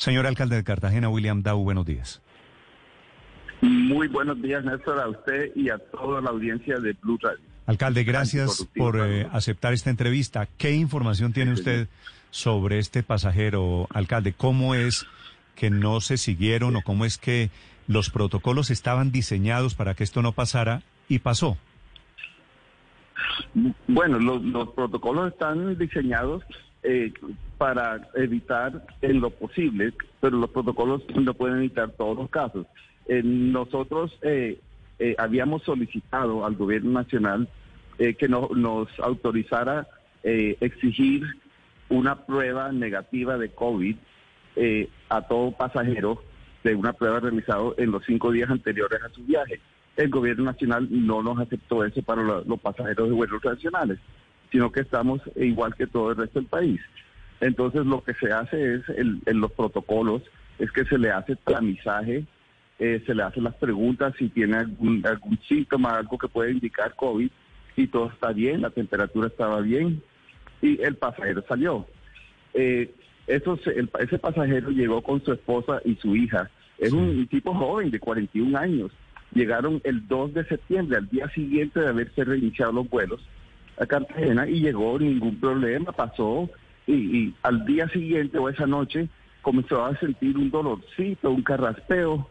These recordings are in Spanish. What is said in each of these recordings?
Señor alcalde de Cartagena, William Dau, buenos días. Muy buenos días, Néstor, a usted y a toda la audiencia de Blue Radio. Alcalde, gracias por eh, aceptar esta entrevista. ¿Qué información tiene usted sobre este pasajero, alcalde? ¿Cómo es que no se siguieron o cómo es que los protocolos estaban diseñados para que esto no pasara y pasó? Bueno, los, protocolos están diseñados eh, para evitar en lo posible, pero los protocolos no pueden evitar todos los casos. Eh, nosotros eh, habíamos solicitado al gobierno nacional que nos autorizara exigir una prueba negativa de COVID a todo pasajero de una prueba realizada en los cinco días anteriores a su viaje el gobierno nacional no nos aceptó eso para los pasajeros de vuelos nacionales, sino que estamos igual que todo el resto del país. Entonces lo que se hace es, en los protocolos, es que se le hace tamizaje, eh, se le hacen las preguntas si tiene algún, algún síntoma, algo que puede indicar COVID, y todo está bien, la temperatura estaba bien, y el pasajero salió. Eh, ese pasajero llegó con su esposa y su hija. Es un tipo joven de 41 años llegaron el 2 de septiembre, al día siguiente de haberse reiniciado los vuelos a Cartagena y llegó ningún problema, pasó y, al día siguiente o esa noche comenzó a sentir un dolorcito, un carraspeo.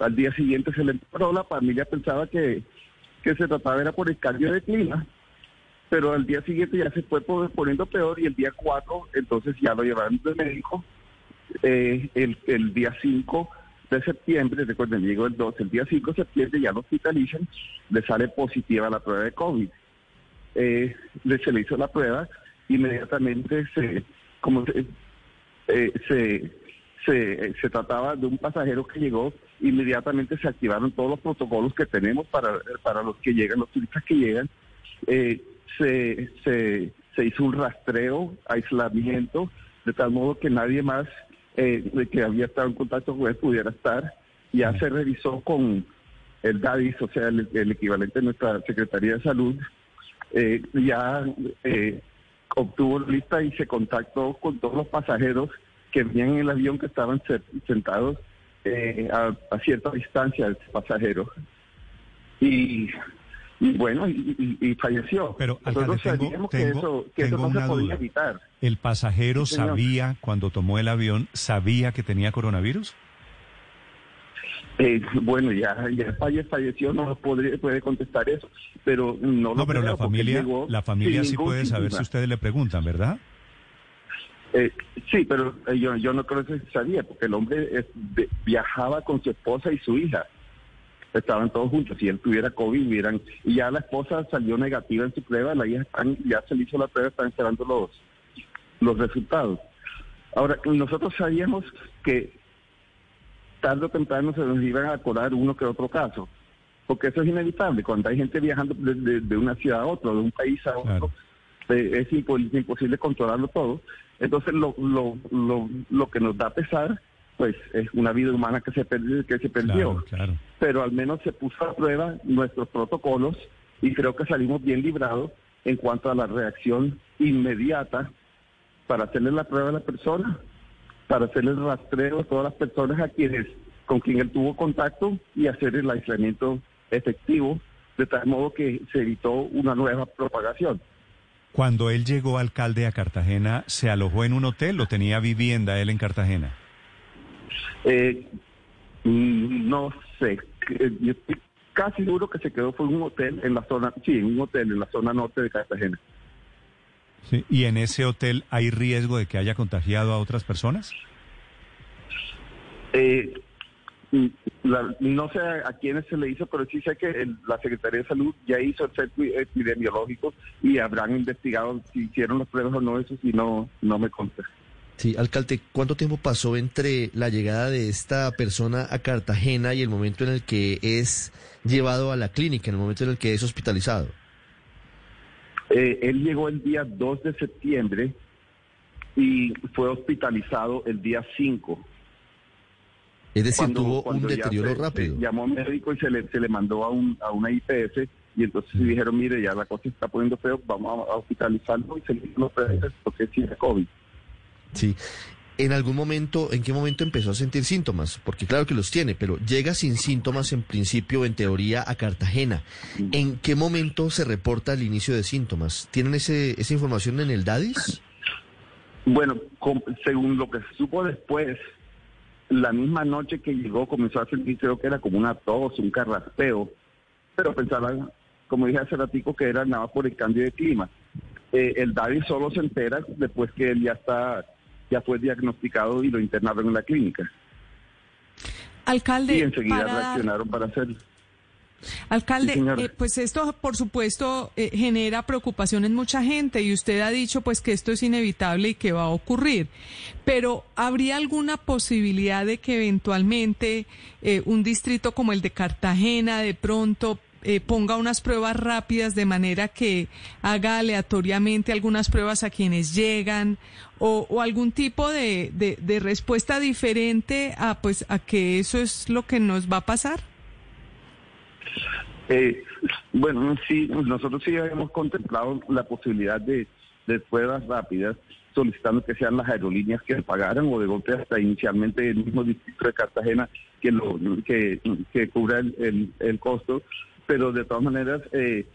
Al día siguiente se le entró, la familia pensaba que, que se trataba era por el cambio de clima, pero al día siguiente ya se fue poniendo peor y el día 4 entonces ya lo llevaron de médico. Eh, el, el día 5 de septiembre, recuerden, llegó el 2, el día 5 de septiembre ya lo hospitalizan, le sale positiva la prueba de COVID. Eh, se le hizo la prueba, inmediatamente se, como se, eh, se, se, se, trataba de un pasajero que llegó, inmediatamente se activaron todos los protocolos que tenemos para, para los que llegan, los turistas que llegan. Eh, se, se, se hizo un rastreo, aislamiento, de tal modo que nadie más eh, de que había estado en contacto con él pudiera estar. Ya se revisó con el DADIS, o sea, el, equivalente de nuestra Secretaría de Salud. Eh, ya eh, obtuvo lista y se contactó con todos los pasajeros que venían en el avión que estaban sentados a, cierta distancia del pasajero. Y y bueno, y, falleció. Pero Nosotros sabíamos que eso, que eso no se podía evitar. ¿El pasajero sabía, cuando tomó el avión, sabía que tenía coronavirus? Eh, bueno, ya, ya falleció, no podría, puede contestar eso, pero no, no pero la familia, la familia sí puede saber si ustedes le preguntan, ¿verdad? Eh, sí, pero eh, yo, yo no creo que se sabía, porque el hombre viajaba con su esposa y su hija estaban todos juntos. Si él tuviera COVID, hubieran... Y ya la esposa salió negativa en su prueba, la hija ya se le hizo la prueba, están esperando los, los resultados. Ahora, nosotros sabíamos que tarde o temprano se nos iban a acordar uno que otro caso, porque eso es inevitable. Cuando hay gente viajando de, una ciudad a otra, de un país a otro, eh, es imposible controlarlo todo. Entonces, lo, lo, lo, lo que nos da pesar pues es una vida humana que se perdió, que se perdió. Pero al menos se puso a prueba nuestros protocolos y creo que salimos bien librados en cuanto a la reacción inmediata para hacerle la prueba a la persona, para hacerle el rastreo a todas las personas a quienes con quien él tuvo contacto y hacer el aislamiento efectivo, de tal modo que se evitó una nueva propagación. Cuando él llegó alcalde a Cartagena, ¿se alojó en un hotel o tenía vivienda él en Cartagena? Eh, no sé, eh, yo estoy casi seguro que se quedó fue en un hotel en la zona, sí, en un hotel en la zona norte de Cartagena. Sí, ¿Y en ese hotel hay riesgo de que haya contagiado a otras personas? Eh, mm, no sé a quiénes se le hizo, pero sí sé que la Secretaría de Salud ya hizo el centro epidemiológico y habrán investigado si hicieron las pruebas o no, eso si no, no me consta. Sí, alcalde, ¿cuánto tiempo pasó entre la llegada de esta persona a Cartagena y el momento en el que es llevado a la clínica, en el momento en el que es hospitalizado? Eh, él llegó el día 2 de septiembre y fue hospitalizado el día 5. Es decir, tuvo un deterioro rápido. llamó a un médico y se le, se le mandó a, un, a una IPS y entonces dijeron, mire, ya la cosa está poniendo feo, vamos a, hospitalizarlo y se le hizo los porque tiene COVID. Sí. En algún momento, ¿en qué momento empezó a sentir síntomas? Porque claro que los tiene, pero llega sin síntomas en principio, en teoría, a Cartagena. ¿En qué momento se reporta el inicio de síntomas? ¿Tienen ese, esa información en el DADIS? Bueno, según lo que se supo después, la misma noche que llegó comenzó a sentir, creo que era como una tos, un carraspeo, pero pensaba, como dije hace ratico, que era nada por el cambio de clima. Eh, el DADIS solo se entera después que él ya está ya fue diagnosticado y lo internaron en la clínica. Alcalde. Y enseguida reaccionaron para hacerlo. Alcalde, eh, pues esto por supuesto eh, genera preocupación en mucha gente y usted ha dicho pues que esto es inevitable y que va a ocurrir, pero ¿habría alguna posibilidad de que eventualmente eh, un distrito como el de Cartagena de pronto eh, ponga unas pruebas rápidas de manera que haga aleatoriamente algunas pruebas a quienes llegan o, algún tipo de, de, respuesta diferente a pues a que eso es lo que nos va a pasar? Eh, bueno, sí, nosotros sí habíamos contemplado la posibilidad de, de pruebas rápidas solicitando que sean las aerolíneas que pagaran o de golpe hasta inicialmente el mismo distrito de Cartagena que lo que, que cubra el, el costo pero de todas maneras eh,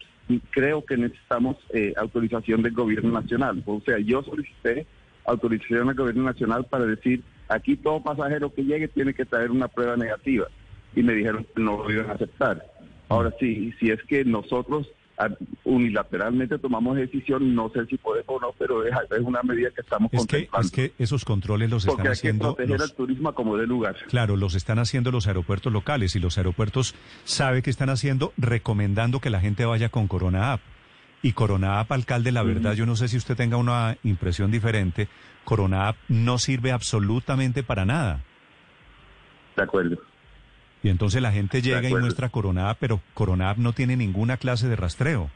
creo que necesitamos eh, autorización del gobierno nacional. O sea, yo solicité autorización del gobierno nacional para decir, aquí todo pasajero que llegue tiene que traer una prueba negativa. Y me dijeron que no lo iban a aceptar. Ahora sí, si es que nosotros unilateralmente tomamos decisión, no sé si podemos o no, pero es, una medida que estamos es Que, es que esos controles los están haciendo... Porque hay que proteger turismo como de lugar. Claro, los están haciendo los aeropuertos locales y los aeropuertos sabe que están haciendo recomendando que la gente vaya con Corona App. Y Corona App, alcalde, la verdad, yo no sé si usted tenga una impresión diferente, Corona App no sirve absolutamente para nada. De acuerdo. Y entonces la gente llega y muestra Corona, pero Corona no tiene ninguna clase de rastreo.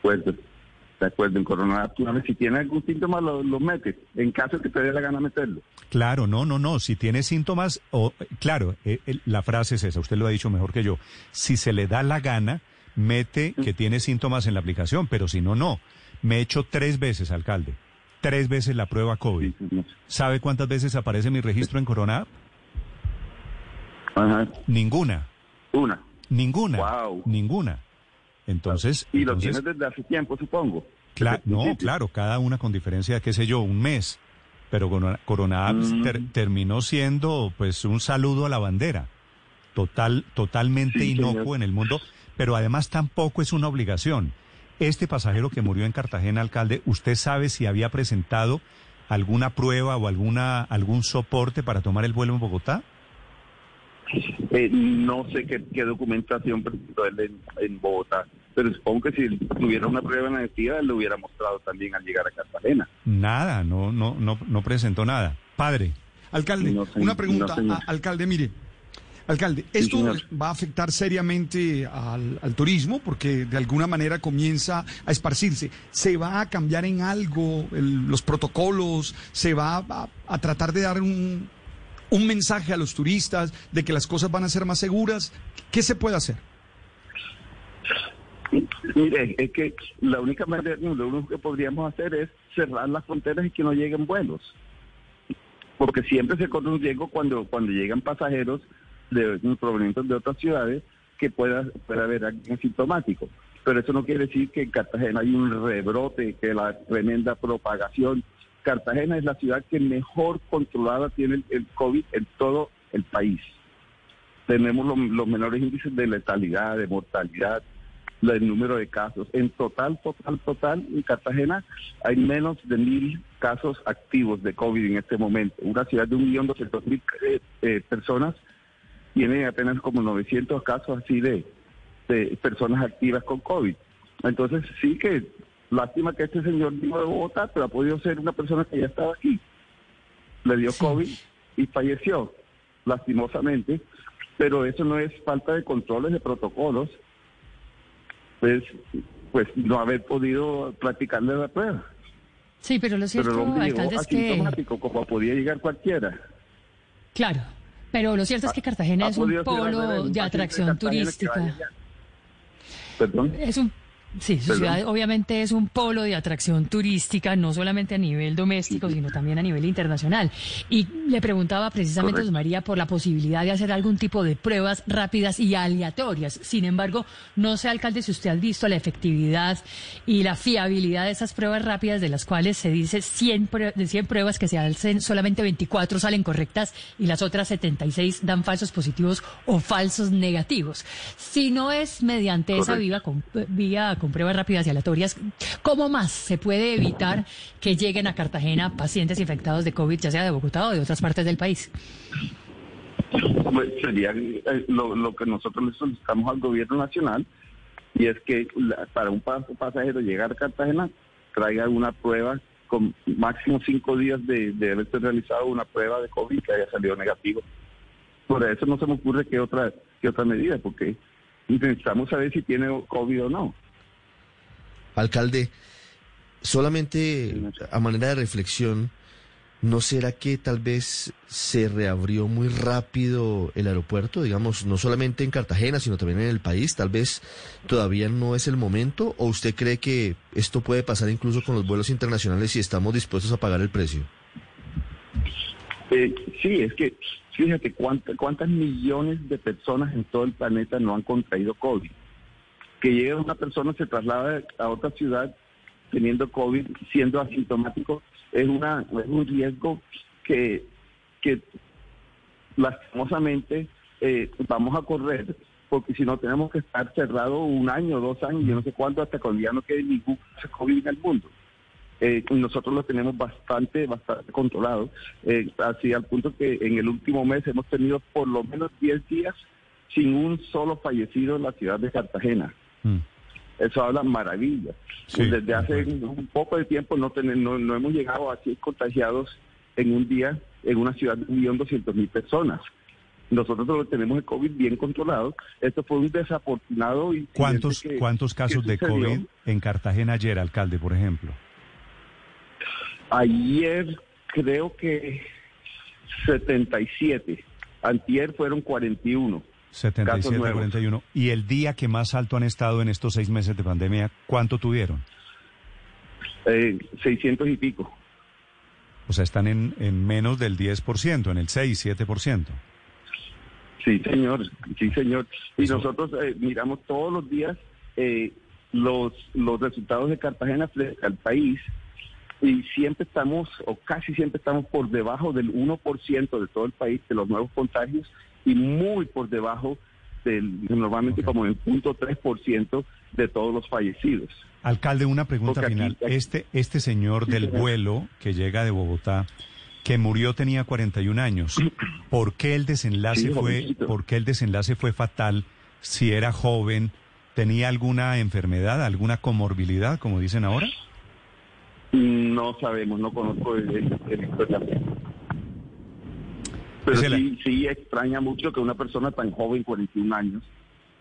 Pues, de acuerdo, en Corona si tiene algún síntoma lo, lo mete, en caso de que te dé la gana meterlo. Claro, no, no, no, si tiene síntomas, o claro, eh, la frase es esa, usted lo ha dicho mejor que yo, si se le da la gana, mete que tiene síntomas en la aplicación, pero si no, no. Me he hecho tres veces, alcalde, tres veces la prueba COVID. ¿Sabe cuántas veces aparece mi registro en Corona Ninguna. Una. Ninguna. Ninguna. Entonces. Y lo tienes desde hace tiempo, supongo. no, claro, cada una con diferencia, qué sé yo, un mes. Pero Corona, mm. terminó siendo, pues, un saludo a la bandera. Total, totalmente inocuo en el mundo, pero además tampoco es una obligación. Este pasajero que murió en Cartagena, alcalde, ¿usted sabe si había presentado alguna prueba o alguna algún soporte para tomar el vuelo en Bogotá? Eh, no sé qué, documentación presentó él en, Bogotá, pero supongo que si tuviera una prueba negativa, él lo hubiera mostrado también al llegar a Cartagena. Nada, no, no, no, no presentó nada. Padre. Alcalde, una pregunta, alcalde, mire. Alcalde, ¿esto va a afectar seriamente al, turismo? Porque de alguna manera comienza a esparcirse. ¿Se va a cambiar en algo los protocolos? ¿Se va a tratar de dar un, un mensaje a los turistas de que las cosas van a ser más seguras? ¿Qué se puede hacer? Mire, es que la única manera, lo único que podríamos hacer es cerrar las fronteras y que no lleguen vuelos. Porque siempre se corre un riesgo cuando, cuando llegan pasajeros de, provenientes de otras ciudades que pueda, pueda haber alguien sintomático. Pero eso no quiere decir que en Cartagena hay un rebrote, que la tremenda propagación Cartagena es la ciudad que mejor controlada tiene el, COVID en todo el país. Tenemos los menores índices de letalidad, de mortalidad, el número de casos. En total, total, total, en Cartagena hay menos de mil casos activos de COVID en este momento. Una ciudad de un millón doscientos mil eh, eh, personas tiene apenas como 900 casos así de personas activas con COVID. Entonces sí que Lástima que este señor vino de Bogotá, pero ha podido ser una persona que ya estaba aquí. Le dio COVID y falleció, lastimosamente. Pero eso no es falta de controles, de protocolos. Pues, pues no haber podido practicarle la prueba. Sí, pero lo cierto, alcalde, es que... como podía llegar cualquiera. Claro, pero lo cierto es que Cartagena es un polo de atracción turística. ¿Perdón? Es un Sí, su ciudad obviamente es un polo de atracción turística, no solamente a nivel doméstico, sino también a nivel internacional. Y le preguntaba precisamente a María por la posibilidad de hacer algún tipo de pruebas rápidas y aleatorias. Sin embargo, no sé, alcalde, si usted ha visto la efectividad y la fiabilidad de esas pruebas rápidas, de las cuales se dice 100, de 100 pruebas que se hacen, solamente 24 salen correctas y las otras 76 dan falsos positivos o falsos negativos. Si no es mediante esa vía, vía con pruebas rápidas y aleatorias, ¿cómo más se puede evitar que lleguen a Cartagena pacientes infectados de COVID, ya sea de Bogotá o de otras partes del país? Pues sería eh, lo, que nosotros le solicitamos al gobierno nacional y es que para un pasajero llegar a Cartagena traiga una prueba con máximo cinco días de, de haberse realizado una prueba de COVID que haya salido negativo. Por eso no se me ocurre qué otra, qué otra medida, porque necesitamos saber si tiene COVID o no. Alcalde, solamente a manera de reflexión, ¿no será que tal vez se reabrió muy rápido el aeropuerto? Digamos, no solamente en Cartagena, sino también en el país. Tal vez todavía no es el momento. ¿O usted cree que esto puede pasar incluso con los vuelos internacionales si estamos dispuestos a pagar el precio? Eh, sí, es que fíjate cuántas millones de personas en todo el planeta no han contraído COVID que llegue una persona, se traslada a otra ciudad teniendo COVID, siendo asintomático, es, una, es un riesgo que, que lastimosamente eh, vamos a correr, porque si no tenemos que estar cerrados un año, dos años, yo no sé cuánto, hasta cuando ya no quede ningún COVID en el mundo. Eh, nosotros lo tenemos bastante, bastante controlado, eh, así al punto que en el último mes hemos tenido por lo menos 10 días sin un solo fallecido en la ciudad de Cartagena. Mm. Eso habla maravillas. Desde hace un poco de tiempo no, no, no, hemos llegado a 100 contagiados en un día en una ciudad de 1.200.000 personas. Nosotros tenemos el COVID bien controlado. Esto fue un desafortunado. y ¿Cuántos, ¿cuántos casos de COVID en Cartagena ayer, alcalde, por ejemplo? Ayer creo que 77. Antier fueron 41. 77 41. ¿Y el día que más alto han estado en estos seis meses de pandemia, cuánto tuvieron? Eh, 600 y pico. O sea, están en, en menos del 10%, en el 6, 7%. Sí, señor, sí, señor. Y nosotros eh, miramos todos los días eh, los, los resultados de Cartagena frente al país y siempre estamos, o casi siempre estamos por debajo del 1% de todo el país de los nuevos contagios y muy por debajo del normalmente como el punto 3% de todos los fallecidos. Alcalde, una pregunta final. Este, este señor del vuelo que llega de Bogotá, que murió tenía 41 años, ¿por qué el desenlace fue, por qué el desenlace fue fatal si era joven? ¿Tenía alguna enfermedad, alguna comorbilidad, como dicen ahora? No sabemos, no conozco el, el, pero sí, sí extraña mucho que una persona tan joven, 41 años,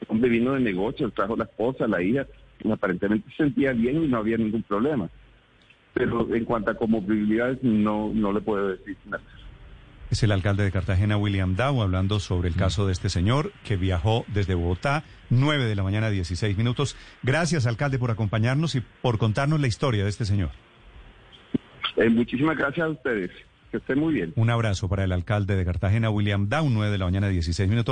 hombre vino de negocio, trajo la esposa, la hija, aparentemente se sentía bien y no había ningún problema. Pero en cuanto a comorbilidades, no, no le puedo decir nada. Es el alcalde de Cartagena, William Dow, hablando sobre el caso de este señor que viajó desde Bogotá, 9 de la mañana, 16 minutos. Gracias, alcalde, por acompañarnos y por contarnos la historia de este señor. Eh, muchísimas gracias a ustedes. Que esté muy bien. Un abrazo para el alcalde de Cartagena, William Down, 9 de la mañana, 16 minutos.